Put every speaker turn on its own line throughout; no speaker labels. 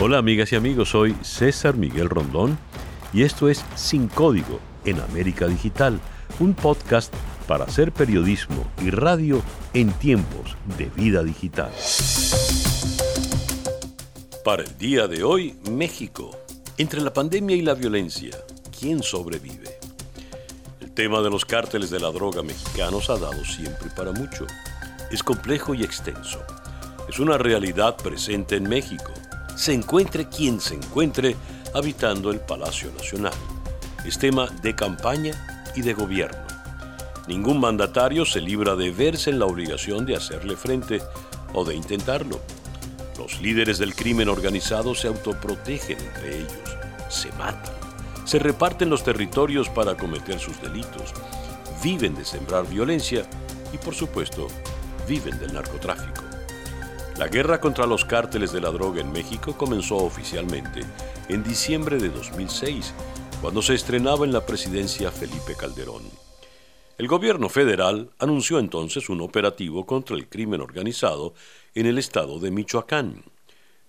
Hola amigas y amigos, soy César Miguel Rondón y esto es Sin Código en América Digital, un podcast para hacer periodismo y radio en tiempos de vida digital. Para el día de hoy, México. Entre la pandemia y la violencia, ¿quién sobrevive? El tema de los cárteles de la droga mexicanos ha dado siempre para mucho. Es complejo y extenso. Es una realidad presente en México se encuentre quien se encuentre habitando el Palacio Nacional. Es tema de campaña y de gobierno. Ningún mandatario se libra de verse en la obligación de hacerle frente o de intentarlo. Los líderes del crimen organizado se autoprotegen entre ellos, se matan, se reparten los territorios para cometer sus delitos, viven de sembrar violencia y por supuesto viven del narcotráfico. La guerra contra los cárteles de la droga en México comenzó oficialmente en diciembre de 2006, cuando se estrenaba en la presidencia Felipe Calderón. El gobierno federal anunció entonces un operativo contra el crimen organizado en el estado de Michoacán.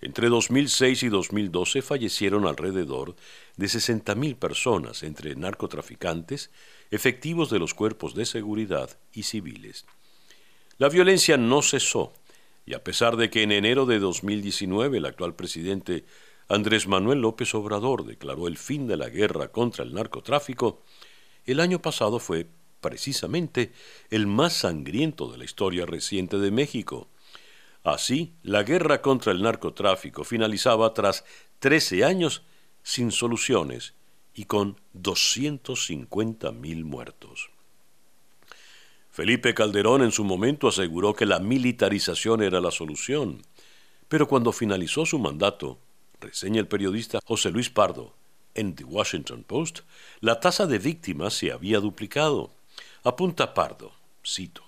Entre 2006 y 2012 fallecieron alrededor de 60.000 personas entre narcotraficantes, efectivos de los cuerpos de seguridad y civiles. La violencia no cesó y a pesar de que en enero de 2019 el actual presidente Andrés Manuel López Obrador declaró el fin de la guerra contra el narcotráfico, el año pasado fue precisamente el más sangriento de la historia reciente de México. Así, la guerra contra el narcotráfico finalizaba tras 13 años sin soluciones y con 250.000 muertos. Felipe Calderón en su momento aseguró que la militarización era la solución, pero cuando finalizó su mandato, reseña el periodista José Luis Pardo en The Washington Post, la tasa de víctimas se había duplicado. Apunta Pardo, cito,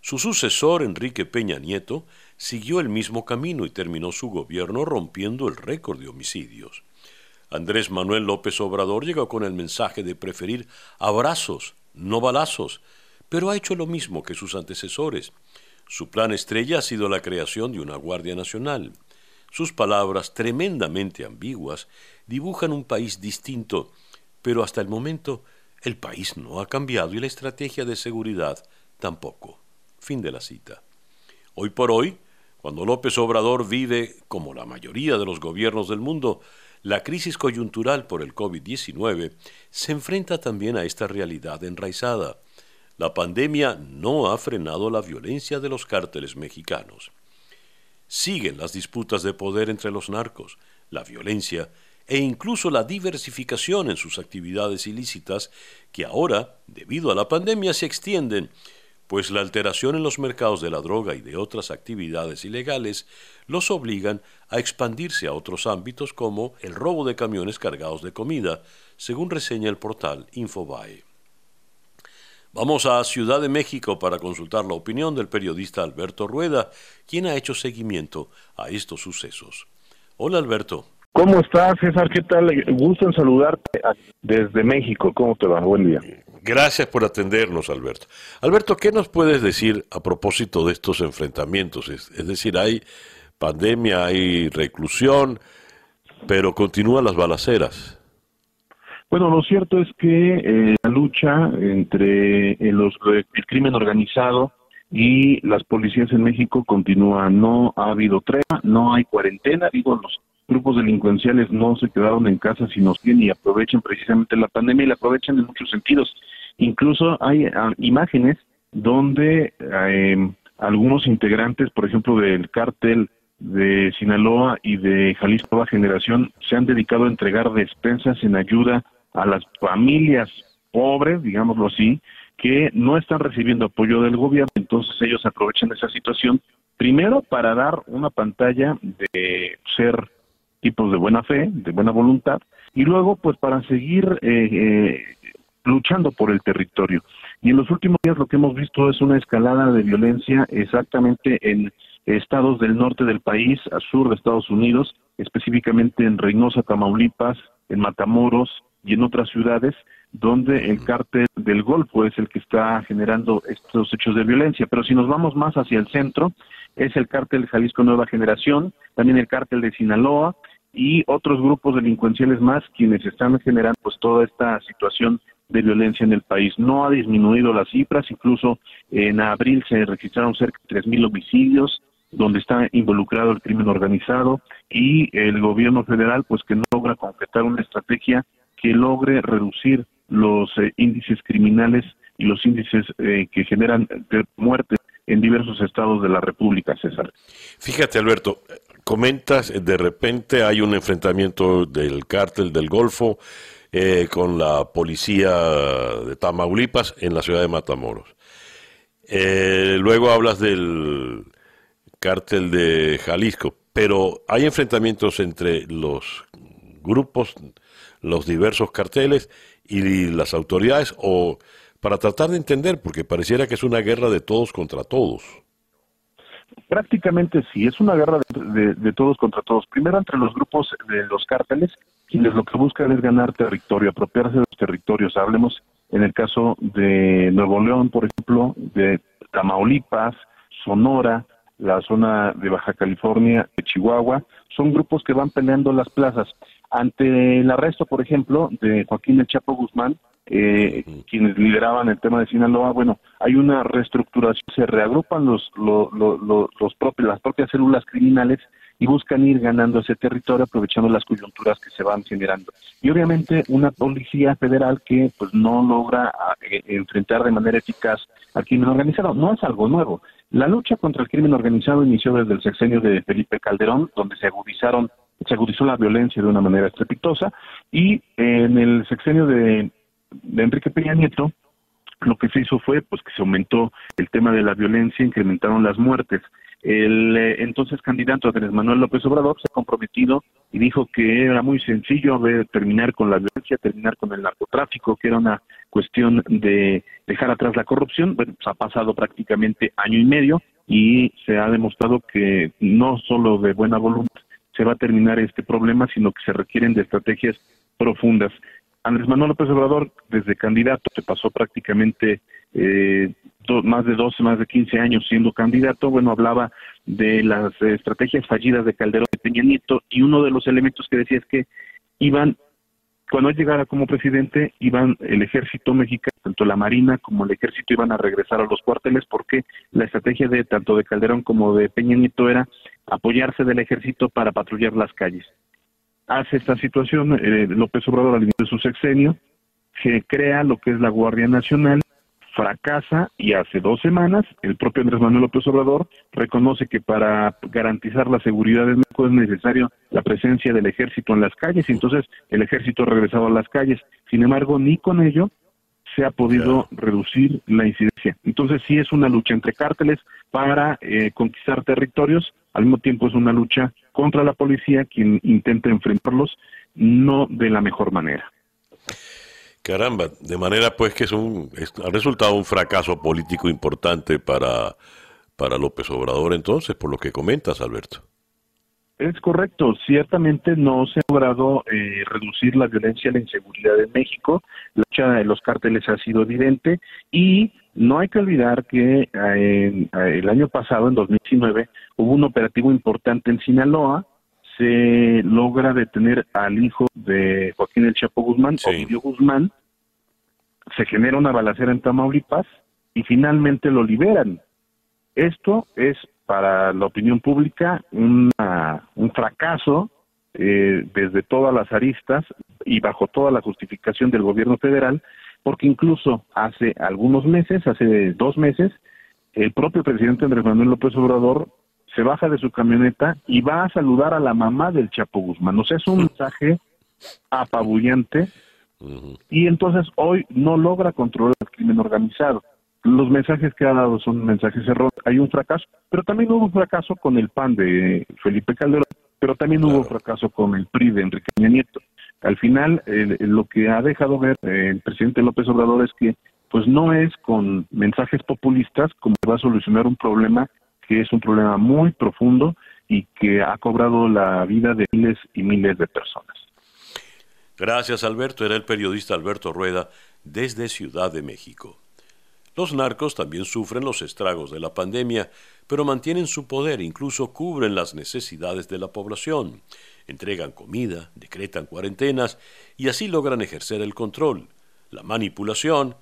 su sucesor, Enrique Peña Nieto, siguió el mismo camino y terminó su gobierno rompiendo el récord de homicidios. Andrés Manuel López Obrador llegó con el mensaje de preferir abrazos, no balazos, pero ha hecho lo mismo que sus antecesores. Su plan estrella ha sido la creación de una Guardia Nacional. Sus palabras, tremendamente ambiguas, dibujan un país distinto, pero hasta el momento el país no ha cambiado y la estrategia de seguridad tampoco. Fin de la cita. Hoy por hoy, cuando López Obrador vive, como la mayoría de los gobiernos del mundo, la crisis coyuntural por el COVID-19, se enfrenta también a esta realidad enraizada. La pandemia no ha frenado la violencia de los cárteles mexicanos. Siguen las disputas de poder entre los narcos, la violencia e incluso la diversificación en sus actividades ilícitas que ahora, debido a la pandemia, se extienden, pues la alteración en los mercados de la droga y de otras actividades ilegales los obligan a expandirse a otros ámbitos como el robo de camiones cargados de comida, según reseña el portal Infobae. Vamos a Ciudad de México para consultar la opinión del periodista Alberto Rueda, quien ha hecho seguimiento a estos sucesos. Hola Alberto.
¿Cómo estás, César? ¿Qué tal? Gusto en saludarte desde México. ¿Cómo te va? Buen día.
Gracias por atendernos, Alberto. Alberto, ¿qué nos puedes decir a propósito de estos enfrentamientos? Es, decir, hay pandemia, hay reclusión, pero continúan las balaceras.
Bueno, lo cierto es que eh, la lucha entre eh, los, el crimen organizado y las policías en México continúa. No ha habido tregua, no hay cuarentena. Digo, los grupos delincuenciales no se quedaron en casa, sino que y aprovechan precisamente la pandemia y la aprovechan en muchos sentidos. Incluso hay ah, imágenes donde em, algunos integrantes, por ejemplo, del cártel de Sinaloa y de Jalisco Nueva Generación, se han dedicado a entregar despensas en ayuda a las familias pobres, digámoslo así, que no están recibiendo apoyo del gobierno, entonces ellos aprovechan esa situación primero para dar una pantalla de ser tipos de buena fe, de buena voluntad, y luego pues para seguir eh, eh, luchando por el territorio. Y en los últimos días lo que hemos visto es una escalada de violencia exactamente en estados del norte del país, al sur de Estados Unidos, específicamente en Reynosa, Tamaulipas, en Matamoros, y en otras ciudades donde el cártel del Golfo es el que está generando estos hechos de violencia. Pero si nos vamos más hacia el centro, es el cártel Jalisco Nueva Generación, también el cártel de Sinaloa y otros grupos delincuenciales más quienes están generando pues toda esta situación de violencia en el país. No ha disminuido las cifras, incluso en abril se registraron cerca de 3.000 homicidios, donde está involucrado el crimen organizado y el gobierno federal pues que no logra concretar una estrategia que logre reducir los eh, índices criminales y los índices eh, que generan muerte en diversos estados de la República, César.
Fíjate, Alberto, comentas, de repente hay un enfrentamiento del cártel del Golfo eh, con la policía de Tamaulipas en la ciudad de Matamoros. luego hablas del cártel de Jalisco, pero hay enfrentamientos entre los grupos, los diversos carteles y las autoridades, o para tratar de entender, porque pareciera que es una guerra de todos contra todos.
Prácticamente sí, es una guerra de, todos contra todos. Primero entre los grupos de los cárteles, quienes lo que buscan es ganar territorio, apropiarse de los territorios. Hablemos en el caso de Nuevo León, por ejemplo, de Tamaulipas, Sonora, la zona de Baja California, de Chihuahua, son grupos que van peleando las plazas. Ante el arresto, por ejemplo, de Joaquín El Chapo Guzmán, eh, quienes lideraban el tema de Sinaloa, bueno, hay una reestructuración, se reagrupan los, los, los, propios, las propias células criminales y buscan ir ganando ese territorio aprovechando las coyunturas que se van generando. Y obviamente una policía federal que pues no logra eh, enfrentar de manera eficaz al crimen organizado. No es algo nuevo. La lucha contra el crimen organizado inició desde el sexenio de Felipe Calderón, donde se agudizaron se agudizó la violencia de una manera estrepitosa y en el sexenio de, de Enrique Peña Nieto lo que se hizo fue pues que se aumentó el tema de la violencia, incrementaron las muertes. El eh, entonces candidato Andrés Manuel López Obrador se ha comprometido y dijo que era muy sencillo ver, terminar con la violencia, terminar con el narcotráfico, que era una cuestión de dejar atrás la corrupción. Bueno, pues ha pasado prácticamente año y medio y se ha demostrado que no solo de buena voluntad se va a terminar este problema, sino que se requieren de estrategias profundas. Andrés Manuel López Obrador, desde candidato, se pasó prácticamente eh, más de 12, más de 15 años siendo candidato, bueno, hablaba de las estrategias fallidas de Calderón de Peña Nieto y uno de los elementos que decía es que iban, cuando él llegara como presidente, iban el ejército mexicano, tanto la Marina como el ejército iban a regresar a los cuarteles porque la estrategia de tanto de Calderón como de Peña Nieto era apoyarse del ejército para patrullar las calles. Hace esta situación eh, López Obrador al inicio de su sexenio, que crea lo que es la Guardia Nacional, fracasa y hace dos semanas el propio Andrés Manuel López Obrador reconoce que para garantizar la seguridad del México es necesario la presencia del ejército en las calles y entonces el ejército ha regresado a las calles. Sin embargo, ni con ello se ha podido reducir la incidencia. Entonces sí es una lucha entre cárteles para eh, conquistar territorios, al mismo tiempo es una lucha contra la policía quien intenta enfrentarlos no de la mejor manera.
Caramba, de manera pues que es un, ha resultado un fracaso político importante para, para López Obrador entonces, por lo que comentas, Alberto.
Es correcto, ciertamente no se ha logrado eh, reducir la violencia y la inseguridad en México, la lucha de los cárteles ha sido evidente y no hay que olvidar que eh, el año pasado, en 2019, hubo un operativo importante en Sinaloa, se logra detener al hijo de Joaquín El Chapo Guzmán, Ovidio Guzmán, se genera una balacera en Tamaulipas y finalmente lo liberan. Esto es para la opinión pública un fracaso eh, desde todas las aristas y bajo toda la justificación del gobierno federal, porque incluso hace algunos meses, hace dos meses, el propio presidente Andrés Manuel López Obrador se baja de su camioneta y va a saludar a la mamá del Chapo Guzmán. O sea, es un mensaje apabullante y entonces hoy no logra controlar el crimen organizado. Los mensajes que ha dado son mensajes erróneos. Hay un fracaso, pero también hubo un fracaso con el PAN de Felipe Calderón, pero también hubo un fracaso con el PRI de Enrique Peña Nieto. Al final, lo que ha dejado ver el presidente López Obrador es que pues no es con mensajes populistas como va a solucionar un problema que es un problema muy profundo y que ha cobrado la vida de miles y miles de personas.
Gracias, Alberto. Era el periodista Alberto Rueda desde Ciudad de México. Los narcos también sufren los estragos de la pandemia, pero mantienen su poder, incluso cubren las necesidades de la población. entregan comida, decretan cuarentenas y así logran ejercer el control, la manipulación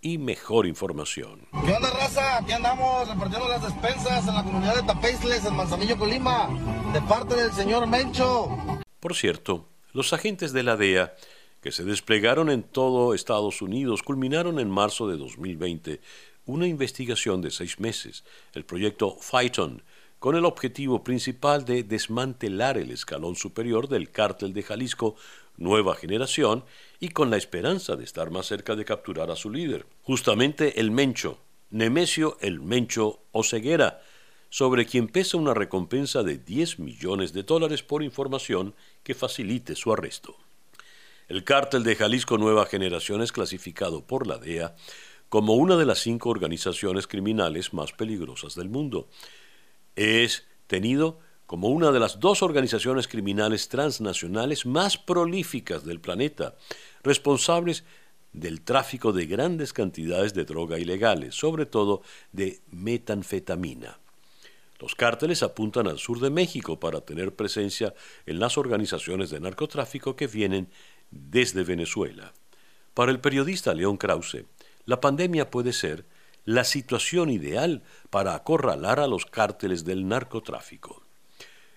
y mejor información.
¿Qué onda, raza? Aquí andamos repartiendo las despensas en la comunidad de Tapeisles, en Manzanillo, Colima, de parte del señor Mencho.
Por cierto, los agentes de la DEA que se desplegaron en todo Estados Unidos culminaron en marzo de 2020 una investigación de seis meses, el proyecto Phyton, con el objetivo principal de desmantelar el escalón superior del cártel de Jalisco Nueva Generación y con la esperanza de estar más cerca de capturar a su líder, justamente el Mencho, Nemesio el Mencho Oceguera, sobre quien pesa una recompensa de 10 millones de dólares por información que facilite su arresto. El cártel de Jalisco Nueva Generación es clasificado por la DEA como una de las cinco organizaciones criminales más peligrosas del mundo. Es tenido como una de las dos organizaciones criminales transnacionales más prolíficas del planeta, responsables del tráfico de grandes cantidades de droga ilegales, sobre todo de metanfetamina. Los cárteles apuntan al sur de México para tener presencia en las organizaciones de narcotráfico que vienen desde Venezuela. Para el periodista León Krause, la pandemia puede ser la situación ideal para acorralar a los cárteles del narcotráfico.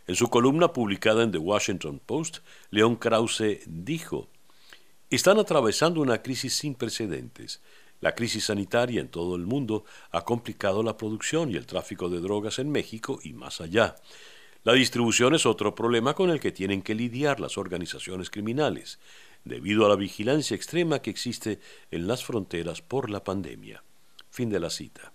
En su columna publicada en The Washington Post, León Krause dijo, están atravesando una crisis sin precedentes. La crisis sanitaria en todo el mundo ha complicado la producción y el tráfico de drogas en México y más allá. La distribución es otro problema con el que tienen que lidiar las organizaciones criminales debido a la vigilancia extrema que existe en las fronteras por la pandemia. Fin de la cita.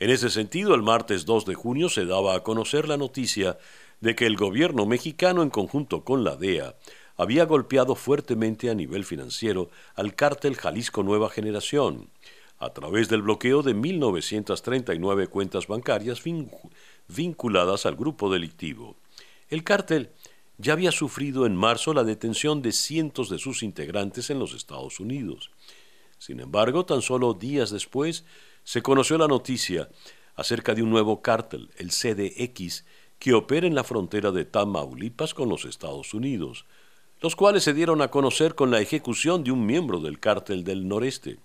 En ese sentido, el martes 2 de junio se daba a conocer la noticia de que el gobierno mexicano, en conjunto con la DEA, había golpeado fuertemente a nivel financiero al cártel Jalisco Nueva Generación, a través del bloqueo de 1.939 cuentas bancarias vinculadas al grupo delictivo. El cártel ya había sufrido en marzo la detención de cientos de sus integrantes en los Estados Unidos. Sin embargo, tan solo días después se conoció la noticia acerca de un nuevo cártel, el CDX, que opera en la frontera de Tamaulipas con los Estados Unidos, los cuales se dieron a conocer con la ejecución de un miembro del cártel del noreste.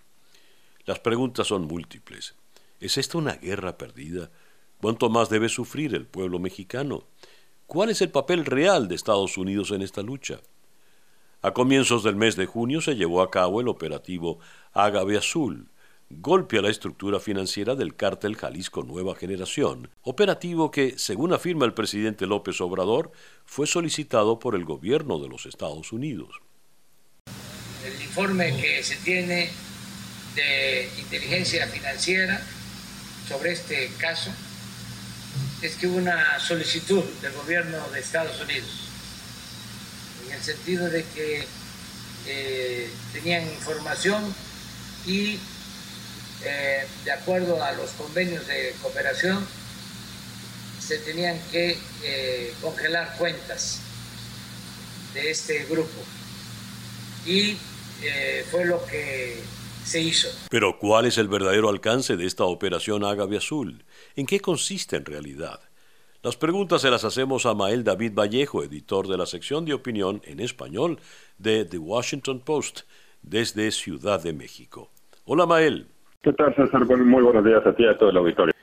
Las preguntas son múltiples. ¿Es esta una guerra perdida? ¿Cuánto más debe sufrir el pueblo mexicano? ¿Cuál es el papel real de Estados Unidos en esta lucha? A comienzos del mes de junio se llevó a cabo el operativo Ágave Azul, golpe a la estructura financiera del cártel Jalisco Nueva Generación, operativo que, según afirma el presidente López Obrador, fue solicitado por el gobierno de los Estados Unidos.
El informe que se tiene de inteligencia financiera sobre este caso es que hubo una solicitud del gobierno de Estados Unidos, en el sentido de que eh, tenían información y eh, de acuerdo a los convenios de cooperación se tenían que eh, congelar cuentas de este grupo y fue lo que se hizo.
Pero ¿cuál es el verdadero alcance de esta operación Ágave Azul? ¿En qué consiste en realidad? Las preguntas se las hacemos a Mael David Vallejo, editor de la sección de opinión en español de The Washington Post, desde Ciudad de México. Hola Mael.
¿Qué tal, César? Muy buenos días a ti y a todo el auditorio.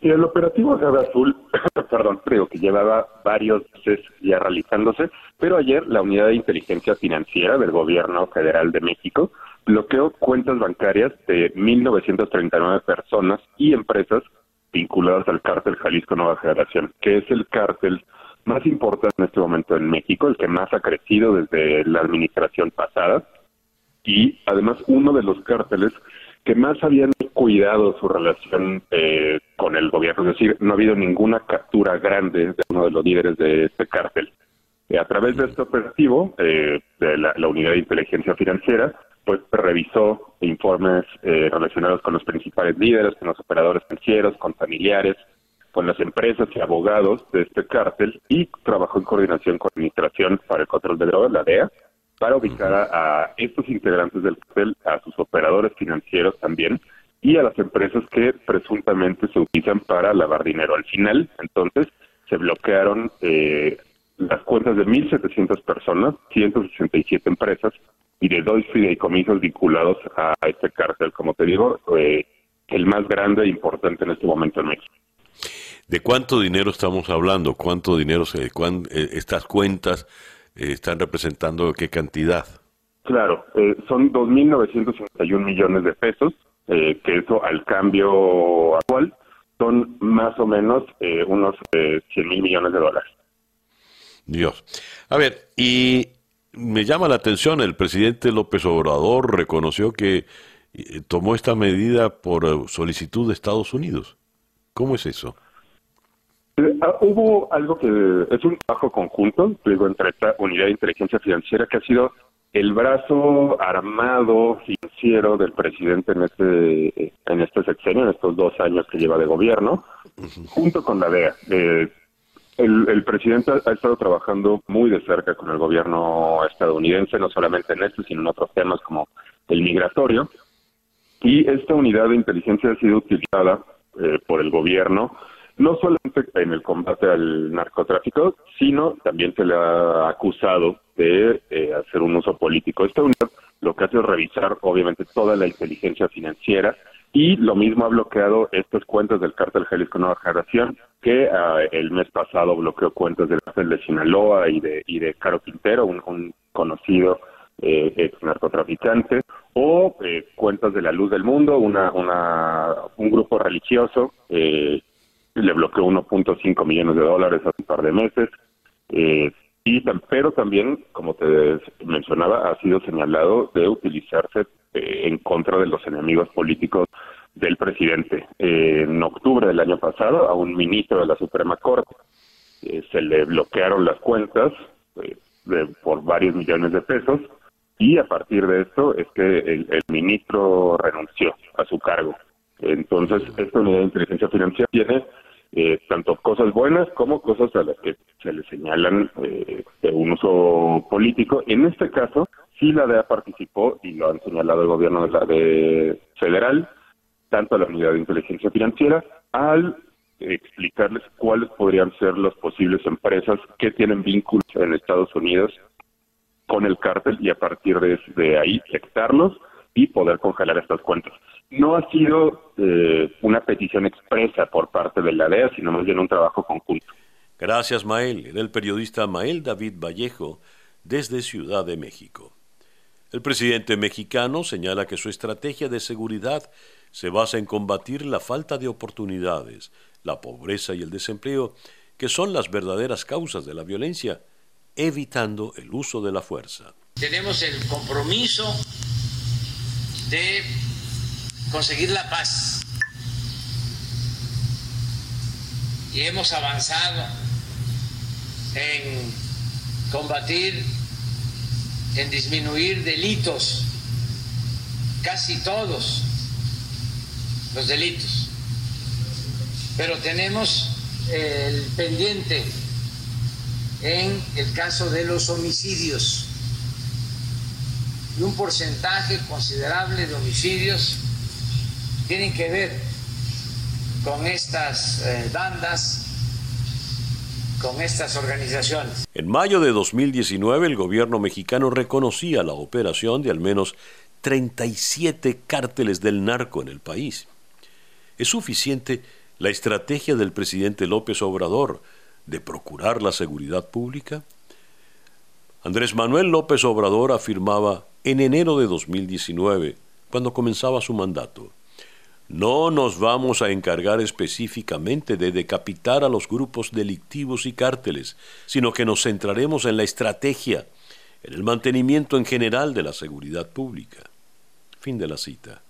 Y el operativo Agave Azul, perdón, creo que llevaba varios meses ya realizándose, pero ayer la Unidad de Inteligencia Financiera del Gobierno Federal de México bloqueó cuentas bancarias de 1.939 personas y empresas vinculadas al cártel Jalisco Nueva Generación, que es el cártel más importante en este momento en México, el que más ha crecido desde la administración pasada y además uno de los cárteles que más habían cuidado su relación eh, con el gobierno, es decir, no ha habido ninguna captura grande de uno de los líderes de este cártel. Eh, a través de este operativo eh, de la, Unidad de Inteligencia Financiera, pues revisó informes eh, relacionados con los principales líderes, con los operadores financieros, con familiares, con las empresas y abogados de este cártel y trabajó en coordinación con la Administración para el Control de Drogas, la DEA, para ubicar a, estos integrantes del cártel, a sus operadores financieros también y a las empresas que presuntamente se utilizan para lavar dinero. Al final, entonces, se bloquearon eh, las cuentas de 1.700 personas, 167 empresas y de dos fideicomisos vinculados a este cártel, como te digo, eh, el más grande e importante en este momento en México.
¿De cuánto dinero estamos hablando? ¿Cuánto dinero se, eh, estas cuentas eh, están representando? ¿Qué cantidad?
Claro, eh, son 2.961 millones de pesos, que eso al cambio actual son más o menos unos 100 mil millones de dólares.
Dios. A ver, y me llama la atención, el presidente López Obrador reconoció que tomó esta medida por solicitud de Estados Unidos. ¿Cómo es eso?
Ah, hubo algo que es un trabajo conjunto, digo, entre esta unidad de inteligencia financiera que ha sido el brazo armado financiero del presidente en este en este sexenio, en estos dos años que lleva de gobierno, junto con la DEA. Eh, el, el, presidente ha estado trabajando muy de cerca con el gobierno estadounidense, no solamente en este, sino en otros temas como el migratorio. Y esta unidad de inteligencia ha sido utilizada eh, por el gobierno no solamente en el combate al narcotráfico, sino también se le ha acusado de eh, hacer un uso político. Esta unidad lo que hace es revisar, obviamente, toda la inteligencia financiera y lo mismo ha bloqueado estas cuentas del cártel Jalisco Nueva Generación, que ah, el mes pasado bloqueó cuentas del cártel de Sinaloa y de, y de Caro Quintero, un, conocido eh, ex narcotraficante, o eh, cuentas de la Luz del Mundo, una, una, un grupo religioso eh, le bloqueó 1.5 millones de dólares hace un par de meses. Eh, y, pero también, como te mencionaba, ha sido señalado de utilizarse eh, en contra de los enemigos políticos del presidente. Eh, en octubre del año pasado, a un ministro de la Suprema Corte se le bloquearon las cuentas de, por varios millones de pesos y a partir de esto es que el, el ministro renunció a su cargo. Entonces, esta unidad de inteligencia financiera tiene eh, tanto cosas buenas como cosas a las que se le señalan eh, de un uso político. En este caso, sí la DEA participó y lo han señalado el gobierno de la de federal, tanto la unidad de inteligencia financiera, al explicarles cuáles podrían ser las posibles empresas que tienen vínculos en Estados Unidos con el cártel y a partir de, de ahí detectarlos y poder congelar estas cuentas no ha sido eh, una petición expresa por parte de la DEA, sino más bien un trabajo conjunto.
Gracias, Mael. Era el periodista Mael David Vallejo desde Ciudad de México. El presidente mexicano señala que su estrategia de seguridad se basa en combatir la falta de oportunidades, la pobreza y el desempleo, que son las verdaderas causas de la violencia, evitando el uso de la fuerza.
Tenemos el compromiso de conseguir la paz. Y hemos avanzado en combatir, en disminuir delitos, casi todos los delitos. Pero tenemos el pendiente en el caso de los homicidios y un porcentaje considerable de homicidios tienen que ver con estas eh, bandas, con estas organizaciones.
En mayo de 2019 el gobierno mexicano reconocía la operación de al menos 37 cárteles del narco en el país. ¿Es suficiente la estrategia del presidente López Obrador de procurar la seguridad pública? Andrés Manuel López Obrador afirmaba en enero de 2019, cuando comenzaba su mandato, no nos vamos a encargar específicamente de decapitar a los grupos delictivos y cárteles, sino que nos centraremos en la estrategia, en el mantenimiento en general de la seguridad pública. Fin de la cita.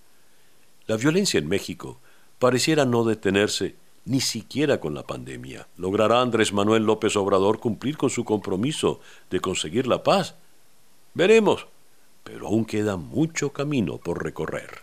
La violencia en México pareciera no detenerse ni siquiera con la pandemia. ¿Logrará Andrés Manuel López Obrador cumplir con su compromiso de conseguir la paz? Veremos, pero aún queda mucho camino por recorrer.